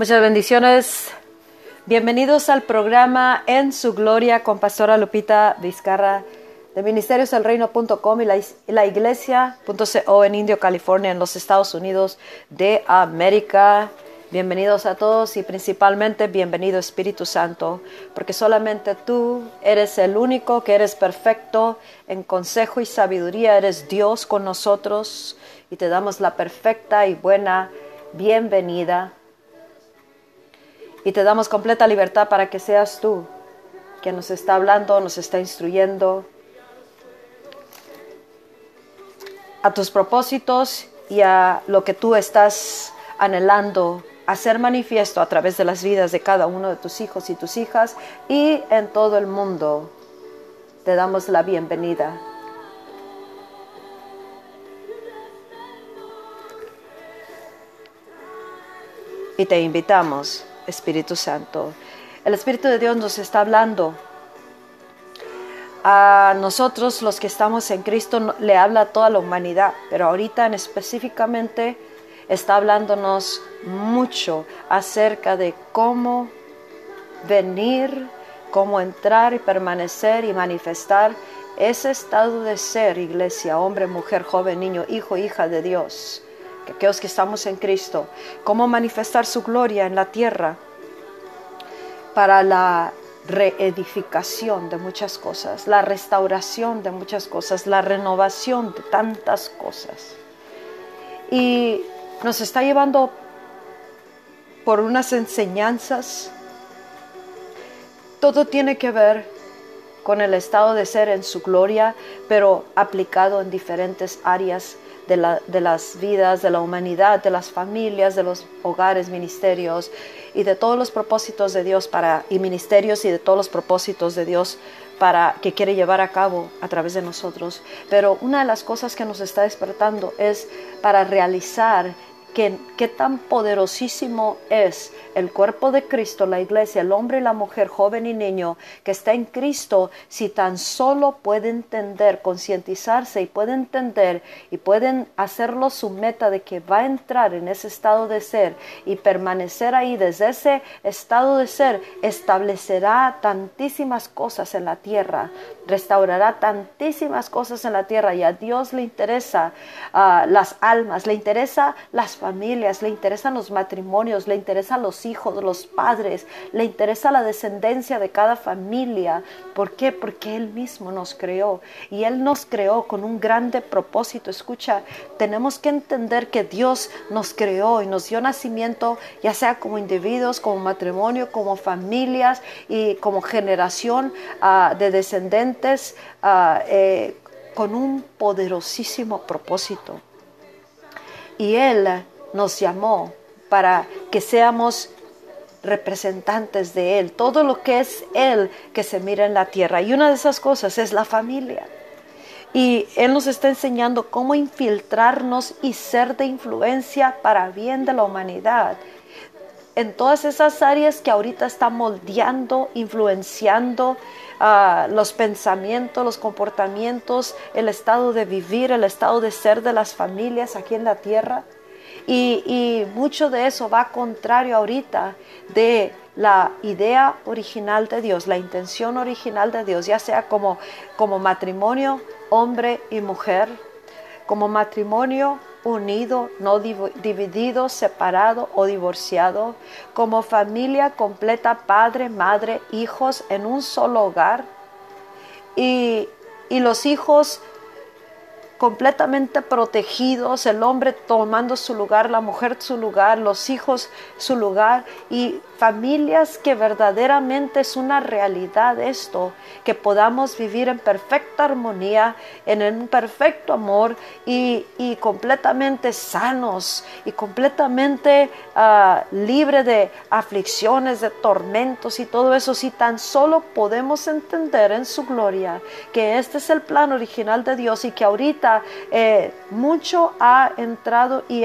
Muchas bendiciones. Bienvenidos al programa En su Gloria con Pastora Lupita Vizcarra de ministerioselreino.com y la, la iglesia.co en Indio, California, en los Estados Unidos de América. Bienvenidos a todos y principalmente bienvenido Espíritu Santo, porque solamente tú eres el único que eres perfecto en consejo y sabiduría, eres Dios con nosotros y te damos la perfecta y buena bienvenida y te damos completa libertad para que seas tú quien nos está hablando, nos está instruyendo a tus propósitos y a lo que tú estás anhelando hacer manifiesto a través de las vidas de cada uno de tus hijos y tus hijas y en todo el mundo. Te damos la bienvenida. Y te invitamos Espíritu Santo. El Espíritu de Dios nos está hablando. A nosotros los que estamos en Cristo le habla a toda la humanidad, pero ahorita en específicamente está hablándonos mucho acerca de cómo venir, cómo entrar y permanecer y manifestar ese estado de ser, iglesia, hombre, mujer, joven, niño, hijo, hija de Dios aquellos que estamos en Cristo, cómo manifestar su gloria en la tierra para la reedificación de muchas cosas, la restauración de muchas cosas, la renovación de tantas cosas. Y nos está llevando por unas enseñanzas. Todo tiene que ver con el estado de ser en su gloria, pero aplicado en diferentes áreas de, las vidas, de la humanidad, de las familias, de los hogares, ministerios y de todos los propósitos de Dios para, y ministerios y de todos los propósitos de Dios para que quiere llevar a cabo a través de nosotros. Pero una de las cosas que nos está despertando es para realizar qué tan poderosísimo es el cuerpo de Cristo, la iglesia, el hombre y la mujer, joven y niño que está en Cristo, si tan solo puede entender, concientizarse y puede entender y pueden hacerlo su meta de que va a entrar en ese estado de ser y permanecer ahí desde ese estado de ser, establecerá tantísimas cosas en la tierra, restaurará tantísimas cosas en la tierra y a Dios le interesa ah, las almas, le interesa las familias, le interesan los matrimonios, le interesan los hijos, los padres, le interesa la descendencia de cada familia. ¿Por qué? Porque Él mismo nos creó y Él nos creó con un grande propósito. Escucha, tenemos que entender que Dios nos creó y nos dio nacimiento, ya sea como individuos, como matrimonio, como familias y como generación ah, de descendientes ah, eh, con un poderosísimo propósito. Y Él nos llamó para que seamos representantes de Él, todo lo que es Él que se mira en la tierra. Y una de esas cosas es la familia. Y Él nos está enseñando cómo infiltrarnos y ser de influencia para bien de la humanidad. En todas esas áreas que ahorita están moldeando, influenciando ah, los pensamientos, los comportamientos, el estado de vivir, el estado de ser de las familias aquí en la tierra. Y, mucho de eso va contrario ahorita de la idea original de Dios, la intención original de Dios, ya sea como, como matrimonio, hombre y mujer, como matrimonio unido, no dividido, separado o divorciado, como familia completa, padre, madre, hijos en un solo hogar. Y, y los hijos completamente protegidos, el hombre tomando su lugar, la mujer su lugar, los hijos su lugar y familias que verdaderamente es una realidad esto, que podamos vivir en perfecta armonía, en un perfecto amor y, completamente sanos y completamente uh, libre de aflicciones, de tormentos y todo eso, si tan solo podemos entender en su gloria que este es el plan original de Dios y que ahorita eh, mucho ha entrado y,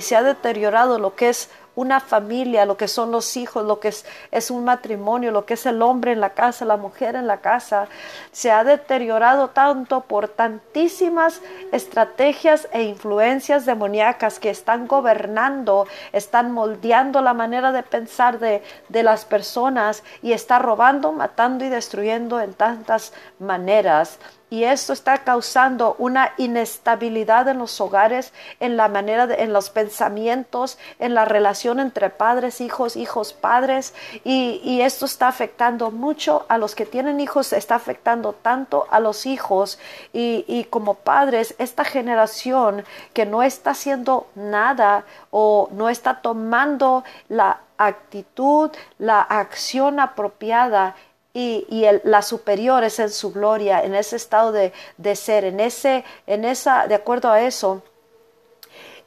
se ha deteriorado lo que es una familia, lo que son los hijos, lo que es, un matrimonio, lo que es el hombre en la casa, la mujer en la casa, se ha deteriorado tanto por tantísimas estrategias e influencias demoníacas que están gobernando, están moldeando la manera de pensar de, de las personas y está robando, matando y destruyendo en tantas maneras y esto está causando una inestabilidad en los hogares, en la manera, de, en los pensamientos, en la relación entre padres, hijos, hijos, padres. Y, esto está afectando mucho a los que tienen hijos, está afectando tanto a los hijos. Y como padres, esta generación que no está haciendo nada o no está tomando la actitud, la acción apropiada y, el, la superior es en su gloria, en ese estado de, ser, en ese, en esa, de acuerdo a eso,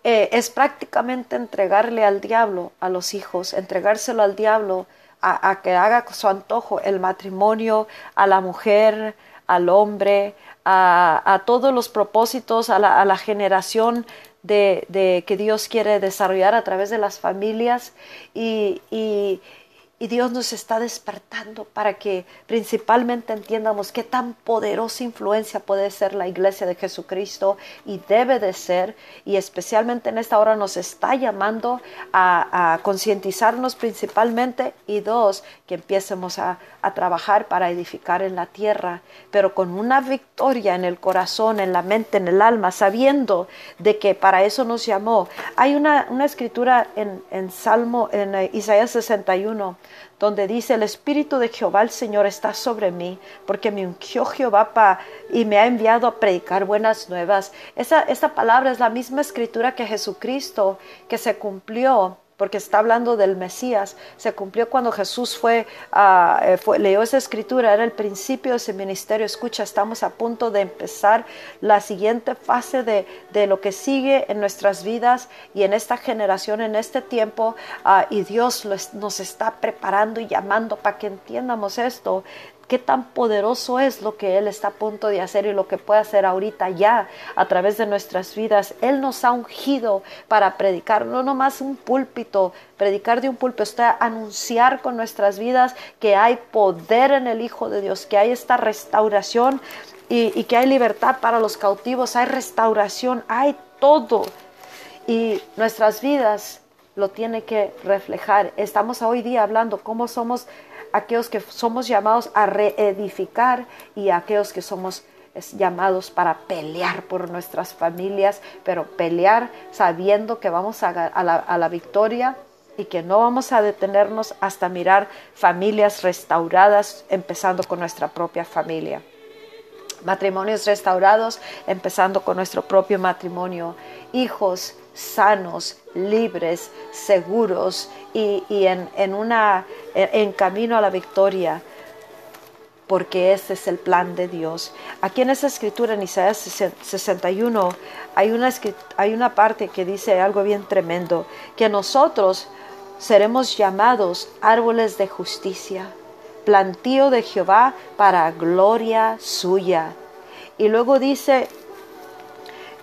eh, es prácticamente entregarle al diablo a los hijos, entregárselo al diablo a, que haga su antojo el matrimonio, a la mujer, al hombre, a, todos los propósitos, a la, generación de, de, que Dios quiere desarrollar a través de las familias. Y, y, y Dios nos está despertando para que principalmente entiendamos qué tan poderosa influencia puede ser la iglesia de Jesucristo y debe de ser. Y especialmente en esta hora nos está llamando a, concientizarnos principalmente y dos, que empiecemos a, trabajar para edificar en la tierra, pero con una victoria en el corazón, en la mente, en el alma, sabiendo de que para eso nos llamó. Hay una, una escritura en, en Salmo, en eh, Isaías 61, donde dice, el Espíritu de Jehová el Señor está sobre mí, porque me ungió Jehová pa, y me ha enviado a predicar buenas nuevas. Esa, esa palabra es la misma escritura que Jesucristo, que se cumplió porque está hablando del Mesías. Se cumplió cuando Jesús fue, uh, fue, leyó esa escritura, era el principio de ese ministerio. Escucha, estamos a punto de empezar la siguiente fase de, de lo que sigue en nuestras vidas y en esta generación, en este tiempo, uh, y Dios nos está preparando y llamando para que entiendamos esto qué tan poderoso es lo que Él está a punto de hacer y lo que puede hacer ahorita ya a través de nuestras vidas. Él nos ha ungido para predicar, no nomás un púlpito, predicar de un púlpito, está anunciar con nuestras vidas que hay poder en el Hijo de Dios, que hay esta restauración y, y que hay libertad para los cautivos, hay restauración, hay todo. Y nuestras vidas lo tiene que reflejar. Estamos hoy día hablando cómo somos aquellos que somos llamados a reedificar y aquellos que somos llamados para pelear por nuestras familias, pero pelear sabiendo que vamos a, la, a la victoria y que no vamos a detenernos hasta mirar familias restauradas, empezando con nuestra propia familia. Matrimonios restaurados, empezando con nuestro propio matrimonio, hijos sanos, libres, seguros y, en, una, en camino a la victoria, porque ese es el plan de Dios. Aquí en esa escritura, en Isaías 61, hay una, hay una parte que dice algo bien tremendo, que nosotros seremos llamados árboles de justicia, plantío de Jehová para gloria suya. Y luego dice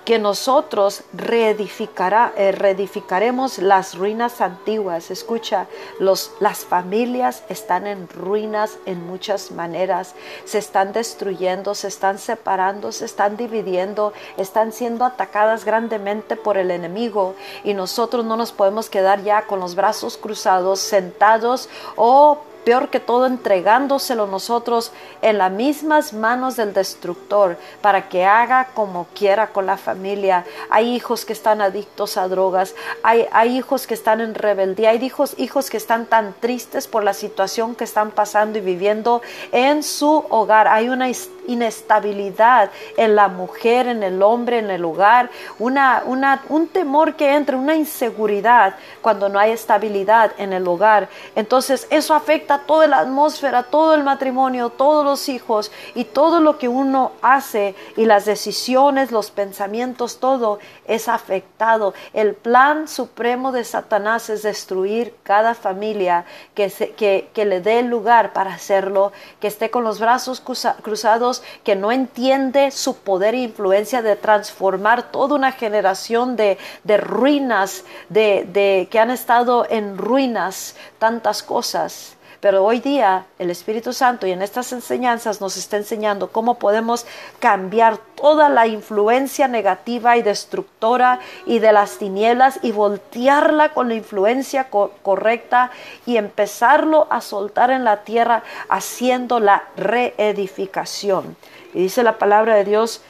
que nosotros reedificará, eh, reedificaremos las ruinas antiguas. Escucha, los, las familias están en ruinas en muchas maneras. Se están destruyendo, se están separando, se están dividiendo, están siendo atacadas grandemente por el enemigo. Y nosotros no nos podemos quedar ya con los brazos cruzados, sentados o peor que todo entregándoselo nosotros en las mismas manos del destructor para que haga como quiera con la familia. Hay hijos que están adictos a drogas, hay, hijos que están en rebeldía, hay hijos, hijos que están tan tristes por la situación que están pasando y viviendo en su hogar. Hay una inestabilidad en la mujer, en el hombre, en el hogar, una, una, un temor que entra, una inseguridad cuando no hay estabilidad en el hogar. Entonces eso afecta toda la atmósfera, todo el matrimonio, todos los hijos y todo lo que uno hace y las decisiones, los pensamientos, todo es afectado. El plan supremo de Satanás es destruir cada familia que, que, que le dé lugar para hacerlo, que esté con los brazos cruzados Que no entiende su poder e influencia de transformar toda una generación de, ruinas, de, de que han estado en ruinas, tantas cosas. Pero hoy día el Espíritu Santo y en estas enseñanzas nos está enseñando cómo podemos cambiar toda la influencia negativa y destructora y de las tinieblas y voltearla con la influencia correcta y empezarlo a soltar en la tierra haciendo la reedificación. Y dice la palabra de Dios,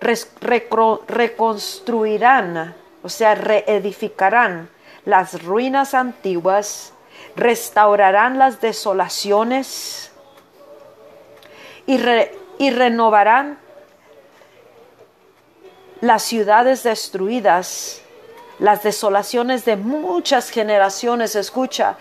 reconstruirán, o sea, reedificarán las ruinas antiguas restaurarán las desolaciones y, y renovarán las ciudades destruidas, las desolaciones de muchas generaciones. Escucha,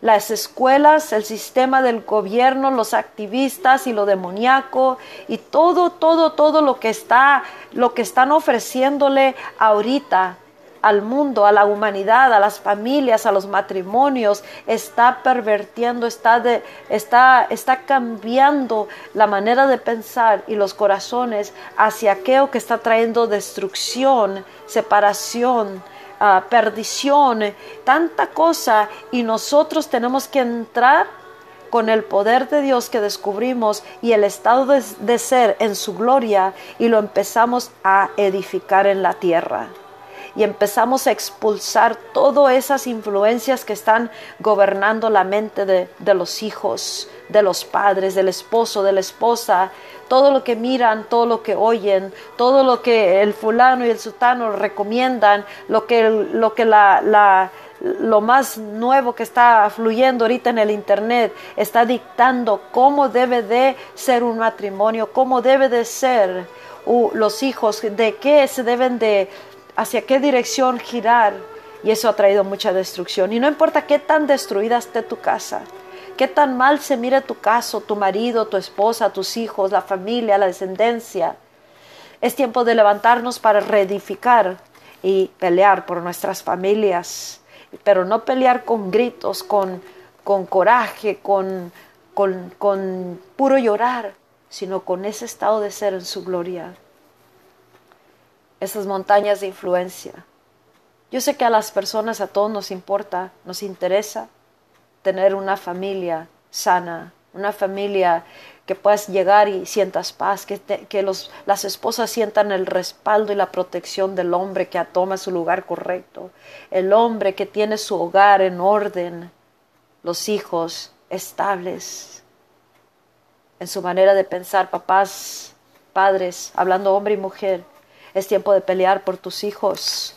las escuelas, el sistema del gobierno, los activistas y lo demoníaco y todo, todo, todo lo que está, lo que están ofreciéndole ahorita al mundo, a la humanidad, a las familias, a los matrimonios, está pervertiendo, está, de, está, está cambiando la manera de pensar y los corazones hacia aquello que está trayendo destrucción, separación, ah, perdición, tanta cosa y nosotros tenemos que entrar con el poder de Dios que descubrimos y el estado de ser en su gloria y lo empezamos a edificar en la tierra y empezamos a expulsar todas esas influencias que están gobernando la mente de, los hijos, de los padres, del esposo, de la esposa, todo lo que miran, todo lo que oyen, todo lo que el fulano y el sultano recomiendan, lo que, lo que la, lo más nuevo que está fluyendo ahorita en el internet está dictando cómo debe de ser un matrimonio, cómo debe de ser los hijos, de qué se deben de hacia qué dirección girar. Y eso ha traído mucha destrucción. Y no importa qué tan destruida esté tu casa, qué tan mal se mire tu caso, tu marido, tu esposa, tus hijos, la familia, la descendencia. Es tiempo de levantarnos para reedificar y pelear por nuestras familias. Pero no pelear con gritos, con, con coraje, con, con, con puro llorar, sino con ese estado de ser en su gloria esas montañas de influencia. Yo sé que a las personas, a todos nos importa, nos interesa tener una familia sana, una familia que puedas llegar y sientas paz, que, que los, las esposas sientan el respaldo y la protección del hombre que toma su lugar correcto, el hombre que tiene su hogar en orden, los hijos estables en su manera de pensar, papás, padres, hablando hombre y mujer, es tiempo de pelear por tus hijos,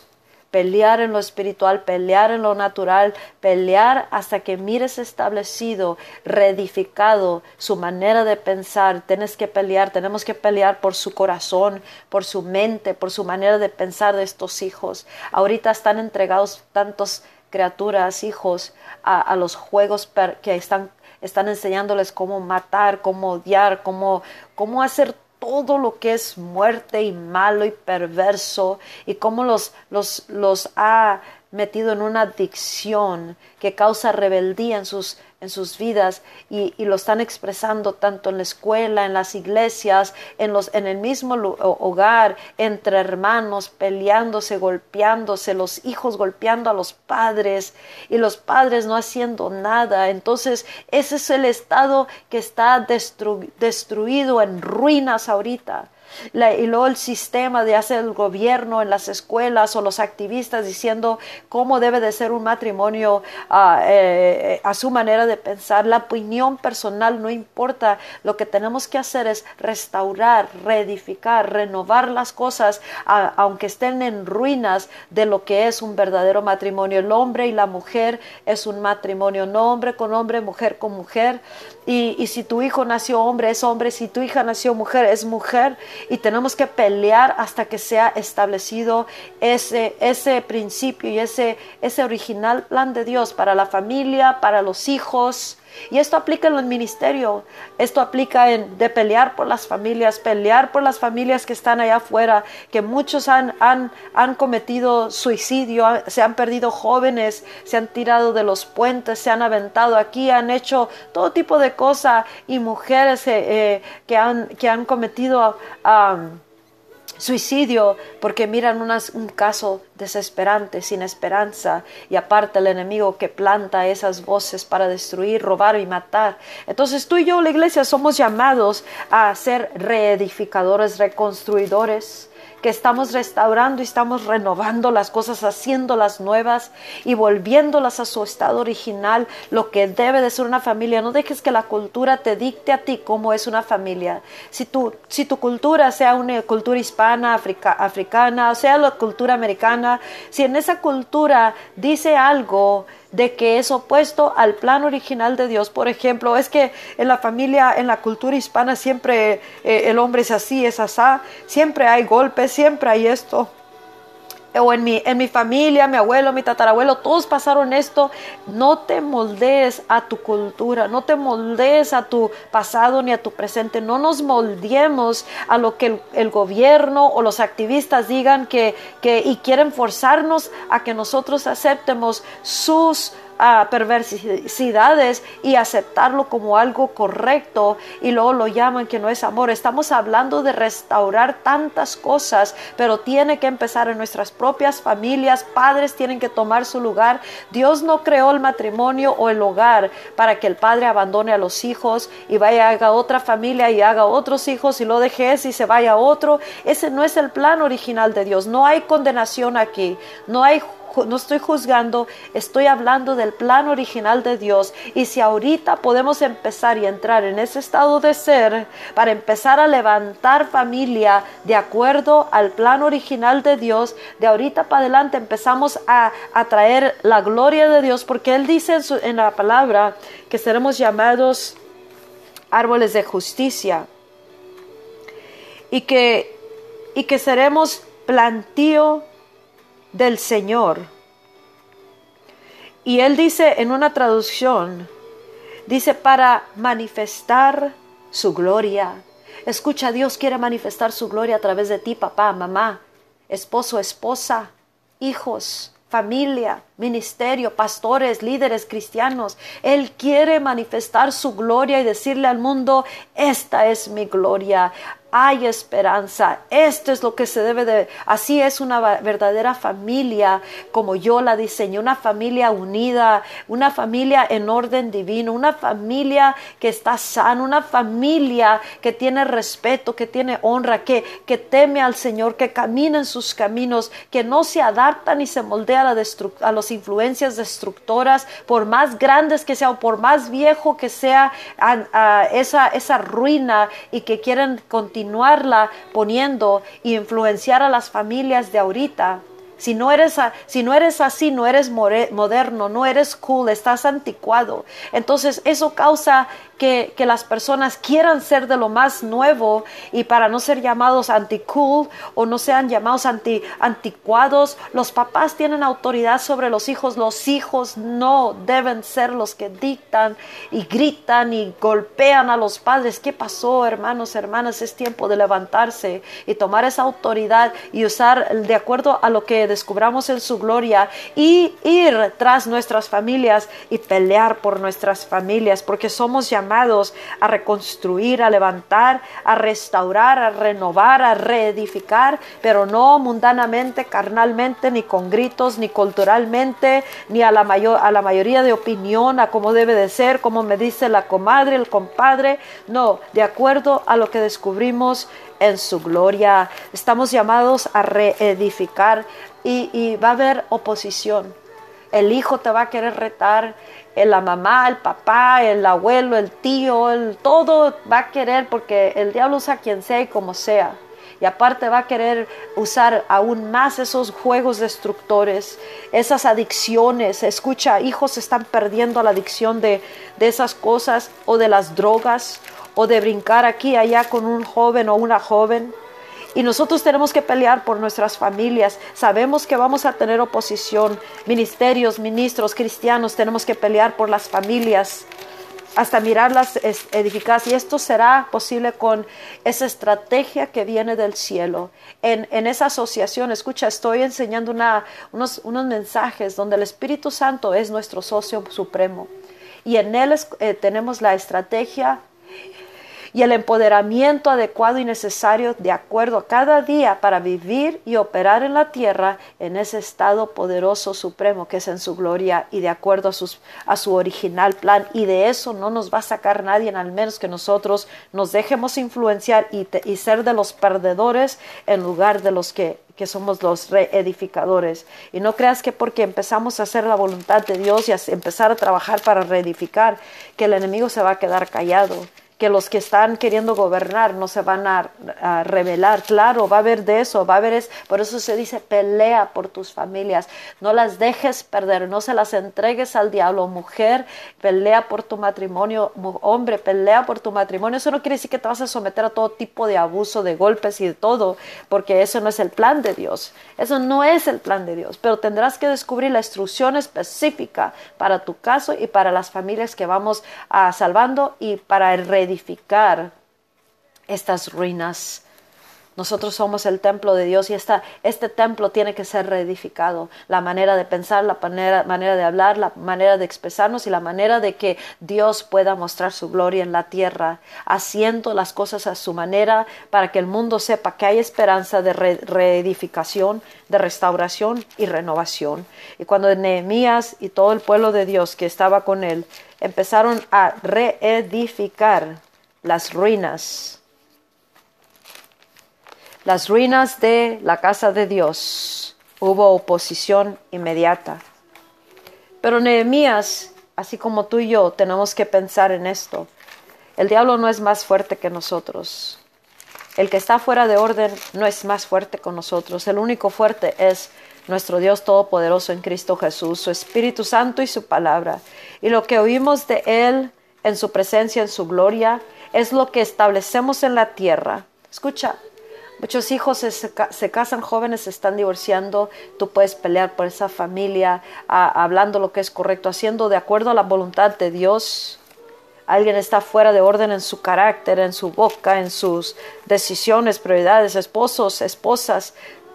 pelear en lo espiritual, pelear en lo natural, pelear hasta que mires establecido, reedificado su manera de pensar. Tienes que pelear, tenemos que pelear por su corazón, por su mente, por su manera de pensar de estos hijos. Ahorita están entregados tantos criaturas, hijos, a, los juegos que están, están enseñándoles cómo matar, cómo odiar, cómo, cómo hacer todo lo que es muerte y malo y perverso y cómo los, los, los ha metido en una adicción que causa rebeldía en sus, en sus vidas y, lo están expresando tanto en la escuela, en las iglesias, en, los, en el mismo hogar, entre hermanos, peleándose, golpeándose, los hijos golpeando a los padres y los padres no haciendo nada. Entonces ese es el estado que está destruido en ruinas ahorita y luego el sistema de hacer el gobierno en las escuelas o los activistas diciendo cómo debe de ser un matrimonio ah, eh, a su manera de pensar. La opinión personal no importa. Lo que tenemos que hacer es restaurar, reedificar, renovar las cosas, aunque estén en ruinas de lo que es un verdadero matrimonio. El hombre y la mujer es un matrimonio, no hombre con hombre, mujer con mujer. Y, y si tu hijo nació hombre, es hombre. Si tu hija nació mujer, es mujer y tenemos que pelear hasta que sea establecido ese, ese principio y ese, ese original plan de Dios para la familia, para los hijos Y esto aplica en el ministerio, esto aplica en de pelear por las familias, pelear por las familias que están allá afuera, que muchos han, han, han cometido suicidio, se han perdido jóvenes, se han tirado de los puentes, se han aventado aquí, han hecho todo tipo de cosas y mujeres eh, eh, que, han, que han cometido... suicidio porque miran un caso desesperante, sin esperanza, y aparte el enemigo que planta esas voces para destruir, robar y matar. Entonces tú y yo, la iglesia, somos llamados a ser reedificadores, reconstruidores que estamos restaurando y estamos renovando las cosas, haciéndolas nuevas y volviéndolas a su estado original, lo que debe de ser una familia. No dejes que la cultura te dicte a ti cómo es una familia. Si tu, si tu cultura sea una cultura hispana, africana, o sea la cultura americana, si en esa cultura dice algo, de que es opuesto al plan original de Dios. Por ejemplo, es que en la familia, en la cultura hispana, siempre eh, el hombre es así, es asá, siempre hay golpes, siempre hay esto o en mi, en mi familia, mi abuelo, mi tatarabuelo, todos pasaron esto. No te moldees a tu cultura, no te moldees a tu pasado ni a tu presente. No nos moldeemos a lo que el, gobierno o los activistas digan que, que y quieren forzarnos a que nosotros aceptemos sus a perversidades y aceptarlo como algo correcto y luego lo llaman que no es amor. Estamos hablando de restaurar tantas cosas, pero tiene que empezar en nuestras propias familias. Padres tienen que tomar su lugar. Dios no creó el matrimonio o el hogar para que el padre abandone a los hijos y vaya haga otra familia y haga otros hijos y lo deje y se vaya a otro. Ese no es el plan original de Dios. No hay condenación aquí. No hay no estoy juzgando, estoy hablando del plan original de Dios. Y si ahorita podemos empezar y entrar en ese estado de ser para empezar a levantar familia de acuerdo al plan original de Dios, de ahorita para adelante empezamos a, traer la gloria de Dios, porque Él dice en, en la palabra que seremos llamados árboles de justicia y que, y que seremos plantío del Señor. Y él dice en una traducción, dice para manifestar su gloria. Escucha, Dios quiere manifestar su gloria a través de ti, papá, mamá, esposo, esposa, hijos, familia, ministerio, pastores, líderes cristianos. Él quiere manifestar su gloria y decirle al mundo, esta es mi gloria hay esperanza. Esto es lo que se debe de... Así es una verdadera familia como yo la diseñé, una familia unida, una familia en orden divino, una familia que está sana, una familia que tiene respeto, que tiene honra, que, que teme al Señor, que camina en sus caminos, que no se adapta ni se moldea a, la a las influencias destructoras, por más grandes que sea o por más viejo que sea esa, esa ruina y que quieren continuar continuarla poniendo y influenciar a las familias de ahorita. Si no, eres, si no eres así, no eres moderno, no eres cool, estás anticuado. Entonces eso causa que, las personas quieran ser de lo más nuevo y para no ser llamados anti-cool o no sean llamados anti, anticuados, los papás tienen autoridad sobre los hijos. Los hijos no deben ser los que dictan y gritan y golpean a los padres. ¿Qué pasó, hermanos, hermanas? Es tiempo de levantarse y tomar esa autoridad y usar de acuerdo a lo que descubramos en su gloria y ir tras nuestras familias y pelear por nuestras familias porque somos llamados a reconstruir, a levantar, a restaurar, a renovar, a reedificar, pero no mundanamente, carnalmente, ni con gritos, ni culturalmente, ni a la, mayor, a la mayoría de opinión, a cómo debe de ser, como me dice la comadre, el compadre, no, de acuerdo a lo que descubrimos en su gloria. Estamos llamados a reedificar y, va a haber oposición. El hijo te va a querer retar, la mamá, el papá, el abuelo, el tío, el todo va a querer porque el diablo usa quien sea y como sea. Y aparte va a querer usar aún más esos juegos destructores, esas adicciones. Escucha, hijos están perdiendo la adicción de, de esas cosas o de las drogas o de brincar aquí allá con un joven o una joven. Y nosotros tenemos que pelear por nuestras familias. Sabemos que vamos a tener oposición. Ministerios, ministros, cristianos, tenemos que pelear por las familias. hasta mirarlas edificadas. Y esto será posible con esa estrategia que viene del cielo. En, en esa asociación, escucha, estoy enseñando una, unos, unos, mensajes donde el Espíritu Santo es nuestro socio supremo. Y en él eh, tenemos la estrategia y el empoderamiento adecuado y necesario de acuerdo a cada día para vivir y operar en la tierra en ese estado poderoso supremo que es en su gloria y de acuerdo a, a su original plan. Y de eso no nos va a sacar nadie, al menos que nosotros nos dejemos influenciar y, y ser de los perdedores en lugar de los que que somos los reedificadores. Y no creas que porque empezamos a hacer la voluntad de Dios y a empezar a trabajar para reedificar, que el enemigo se va a quedar callado que los que están queriendo gobernar no se van a, revelar. Claro, va a haber de eso, va a haber es, por eso se dice pelea por tus familias, no las dejes perder, no se las entregues al diablo, mujer, pelea por tu matrimonio, hombre, pelea por tu matrimonio. Eso no quiere decir que te vas a someter a todo tipo de abuso, de golpes y de todo, porque eso no es el plan de Dios. Eso no es el plan de Dios, pero tendrás que descubrir la instrucción específica para tu caso y para las familias que vamos a salvando y para el edificar estas ruinas. Nosotros somos el templo de Dios y esta, este templo tiene que ser reedificado. La manera de pensar, la manera, manera de hablar, la manera de expresarnos y la manera de que Dios pueda mostrar su gloria en la tierra, haciendo las cosas a su manera para que el mundo sepa que hay esperanza de reedificación, de restauración y renovación. Y cuando Nehemías y todo el pueblo de Dios que estaba con él empezaron a reedificar las ruinas, las ruinas de la casa de Dios. Hubo oposición inmediata. Pero Nehemías, así como tú y yo, tenemos que pensar en esto. El diablo no es más fuerte que nosotros. El que está fuera de orden no es más fuerte que nosotros. El único fuerte es nuestro Dios Todopoderoso en Cristo Jesús, su Espíritu Santo y su palabra. Y lo que oímos de Él en su presencia, en su gloria, es lo que establecemos en la tierra. Escucha, muchos hijos se, casan jóvenes, se están divorciando, tú puedes pelear por esa familia, hablando lo que es correcto, haciendo de acuerdo a la voluntad de Dios. Alguien está fuera de orden en su carácter, en su boca, en sus decisiones, prioridades, esposos, esposas,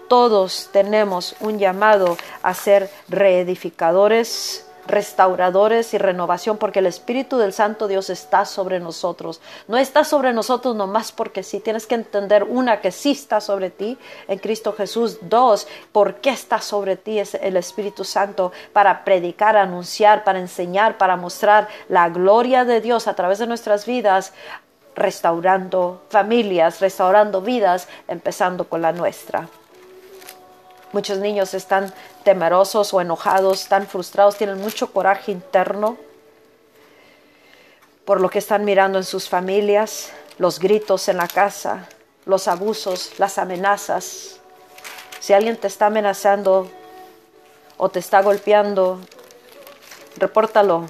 todos tenemos un llamado a ser reedificadores, restauradores y renovación, porque el Espíritu del Santo Dios está sobre nosotros. No está sobre nosotros nomás porque sí. Tienes que entender, una, que sí está sobre ti en Cristo Jesús. Dos, por qué está sobre ti es el Espíritu Santo para predicar, anunciar, para enseñar, para mostrar la gloria de Dios a través de nuestras vidas restaurando familias, restaurando vidas, empezando con la nuestra. Muchos niños están temerosos o enojados, están frustrados, tienen mucho coraje interno por lo que están mirando en sus familias, los gritos en la casa, los abusos, las amenazas. Si alguien te está amenazando o te está golpeando, repórtalo.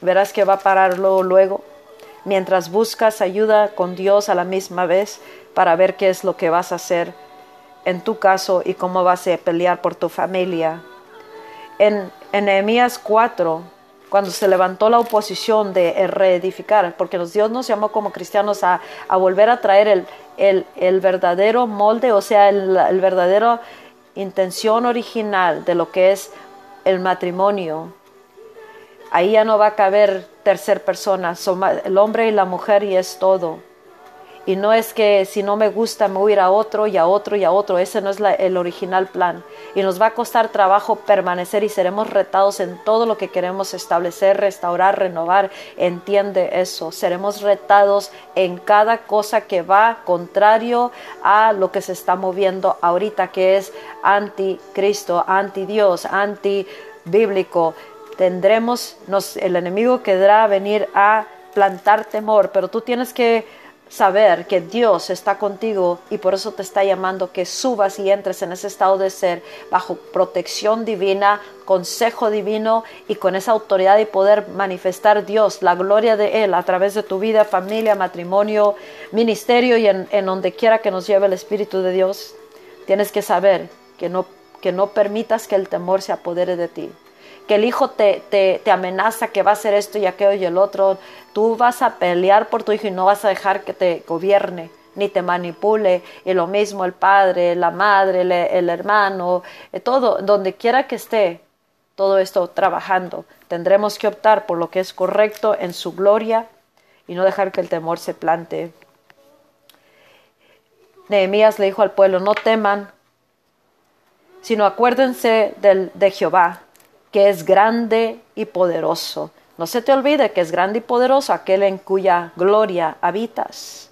Verás que va a pararlo luego, mientras buscas ayuda con Dios a la misma vez para ver qué es lo que vas a hacer en tu caso y cómo vas a pelear por tu familia. En, Nehemías 4, cuando se levantó la oposición de reedificar, porque Dios nos llamó como cristianos a, volver a traer el, verdadero molde, o sea, el, el verdadero intención original de lo que es el matrimonio. Ahí ya no va a caber tercer persona, el hombre y la mujer y es todo. Y no es que si no me gusta me voy a ir a otro y a otro y a otro. Ese no es el original plan. Y nos va a costar trabajo permanecer y seremos retados en todo lo que queremos establecer, restaurar, renovar. Entiende eso. Seremos retados en cada cosa que va contrario a lo que se está moviendo ahorita, que es anticristo, anti Dios, anti bíblico. Tendremos, nos, el enemigo quedará venir a plantar temor, pero tú tienes que saber que Dios está contigo y por eso te está llamando que subas y entres en ese estado de ser bajo protección divina, consejo divino y con esa autoridad y poder manifestar Dios, la gloria de Él a través de tu vida, familia, matrimonio, ministerio y en, donde quiera que nos lleve el Espíritu de Dios. Tienes que saber que no, que no permitas que el temor se apodere de ti que el hijo te, te, te amenaza que va a hacer esto y aquello y el otro, tú vas a pelear por tu hijo y no vas a dejar que te gobierne ni te manipule, y lo mismo el padre, la madre, el, hermano, eh, todo, donde quiera que esté, todo esto trabajando. Tendremos que optar por lo que es correcto en su gloria y no dejar que el temor se plante. Nehemías le dijo al pueblo, no teman, sino acuérdense del, de Jehová, que es grande y poderoso. No se te olvide que es grande y poderoso aquel en cuya gloria habitas.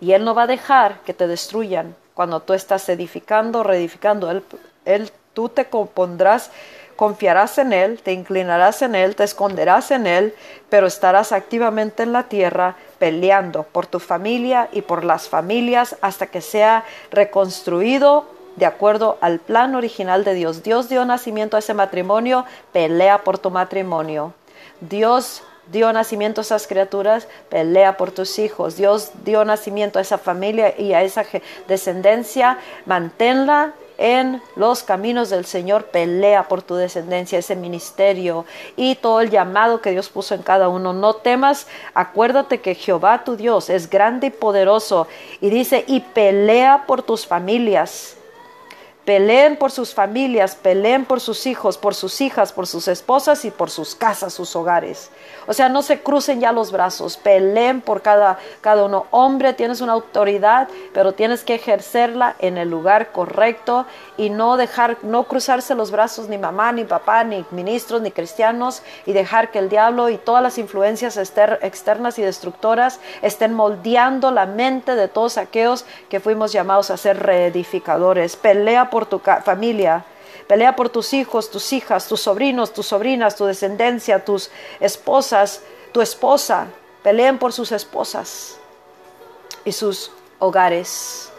Y Él no va a dejar que te destruyan cuando tú estás edificando, reedificando. Él, él tú te compondrás, confiarás en Él, te inclinarás en Él, te esconderás en Él, pero estarás activamente en la tierra peleando por tu familia y por las familias hasta que sea reconstruido de acuerdo al plan original de Dios. Dios dio nacimiento a ese matrimonio, pelea por tu matrimonio. Dios dio nacimiento a esas criaturas, pelea por tus hijos. Dios dio nacimiento a esa familia y a esa descendencia, manténla en los caminos del Señor, pelea por tu descendencia, ese ministerio y todo el llamado que Dios puso en cada uno. No temas, acuérdate que Jehová tu Dios es grande y poderoso y dice, y pelea por tus familias Peleen por sus familias, peleen por sus hijos, por sus hijas, por sus esposas y por sus casas, sus hogares. O sea, no se crucen ya los brazos, peleen por cada, cada uno. Hombre, tienes una autoridad, pero tienes que ejercerla en el lugar correcto y no dejar, no cruzarse los brazos ni mamá, ni papá, ni ministros, ni cristianos y dejar que el diablo y todas las influencias externas y destructoras estén moldeando la mente de todos aquellos que fuimos llamados a ser reedificadores. Pelea por tu familia, pelea por tus hijos, tus hijas, tus sobrinos, tus sobrinas, tu descendencia, tus esposas, tu esposa. Peleen por sus esposas y sus hogares.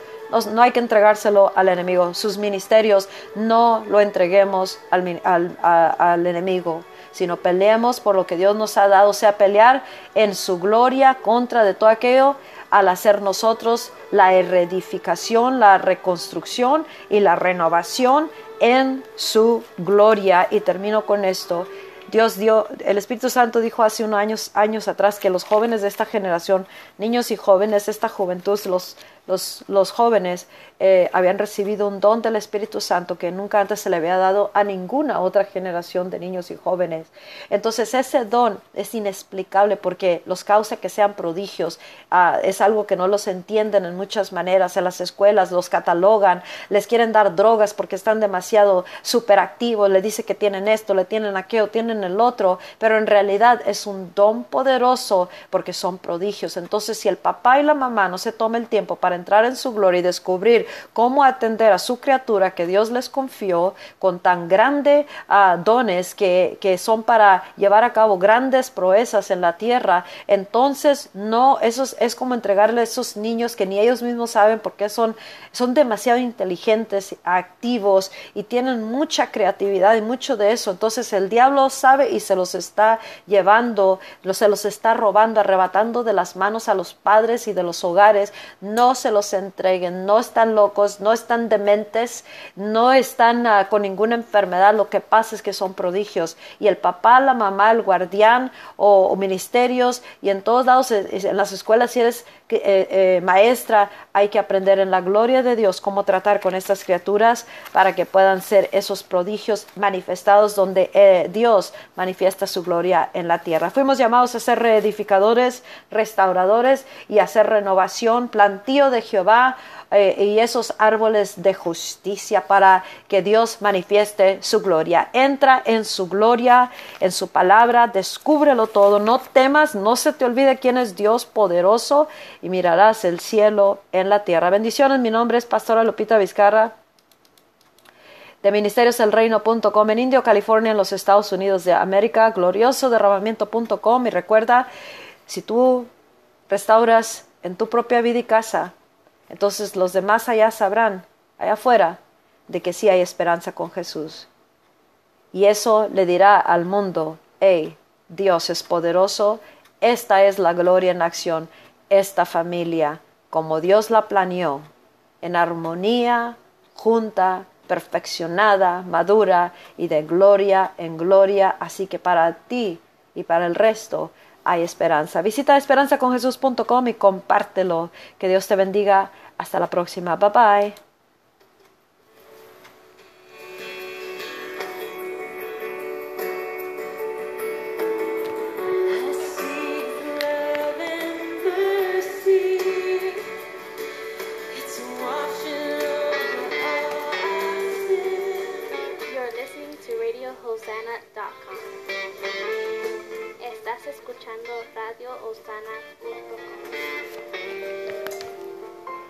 No, hay que entregárselo al enemigo. Sus ministerios no lo entreguemos al, al enemigo sino peleemos por lo que Dios nos ha dado, sea, pelear en su gloria contra de todo aquello al hacer nosotros la reedificación, la reconstrucción y la renovación en su gloria. Y termino con esto. Dios dio, el Espíritu Santo dijo hace unos años, años atrás que los jóvenes de esta generación, niños y jóvenes, esta juventud, los, los, los jóvenes eh, habían recibido un don del Espíritu Santo que nunca antes se le había dado a ninguna otra generación de niños y jóvenes. Entonces ese don es inexplicable porque los causa que sean prodigios. Ah, es algo que no los entienden en muchas maneras. En las escuelas los catalogan, les quieren dar drogas porque están demasiado superactivos, le dice que tienen esto, le tienen aquello, tienen el otro, pero en realidad es un don poderoso porque son prodigios. Entonces si el papá y la mamá no se toman el tiempo para entrar en su gloria y descubrir cómo atender a su criatura que Dios les confió con tan grandes ah, dones que, que, son para llevar a cabo grandes proezas en la tierra, entonces no, eso es, como entregarle a esos niños que ni ellos mismos saben porque son, son demasiado inteligentes, activos y tienen mucha creatividad y mucho de eso. Entonces el diablo sabe y se los está llevando, se los está robando, arrebatando de las manos a los padres y de los hogares. No se los entreguen, no están locos, no están dementes, no están ah, con ninguna enfermedad. Lo que pasa es que son prodigios. Y el papá, la mamá, el guardián o, ministerios y en todos lados, eh, en las escuelas, si eres eh, eh, maestra, hay que aprender en la gloria de Dios cómo tratar con estas criaturas para que puedan ser esos prodigios manifestados donde Dios manifiesta su gloria en la tierra. Fuimos llamados a ser reedificadores, restauradores y hacer renovación, plantío de Jehová eh, y esos árboles de justicia para que Dios manifieste su gloria. Entra en su gloria, en su palabra, descúbrelo todo, no temas, no se te olvide quién es Dios poderoso y mirarás el cielo en la tierra. Bendiciones, mi nombre es Pastora Lupita Vizcarra de ministerioselreino.com en Indio, California, en los Estados Unidos de América, glorioso derramamiento.com y recuerda, si tú restauras en tu propia vida y casa, entonces los demás allá sabrán, allá afuera, de que sí hay esperanza con Jesús. Y eso le dirá al mundo, hey, Dios es poderoso, esta es la gloria en acción, esta familia, como Dios la planeó, en armonía, junta, perfeccionada, madura y de gloria en gloria. Así que para ti y para el resto hay esperanza. Visita esperanzaconjesús.com y compártelo. Que Dios te bendiga. Hasta la próxima. Bye bye.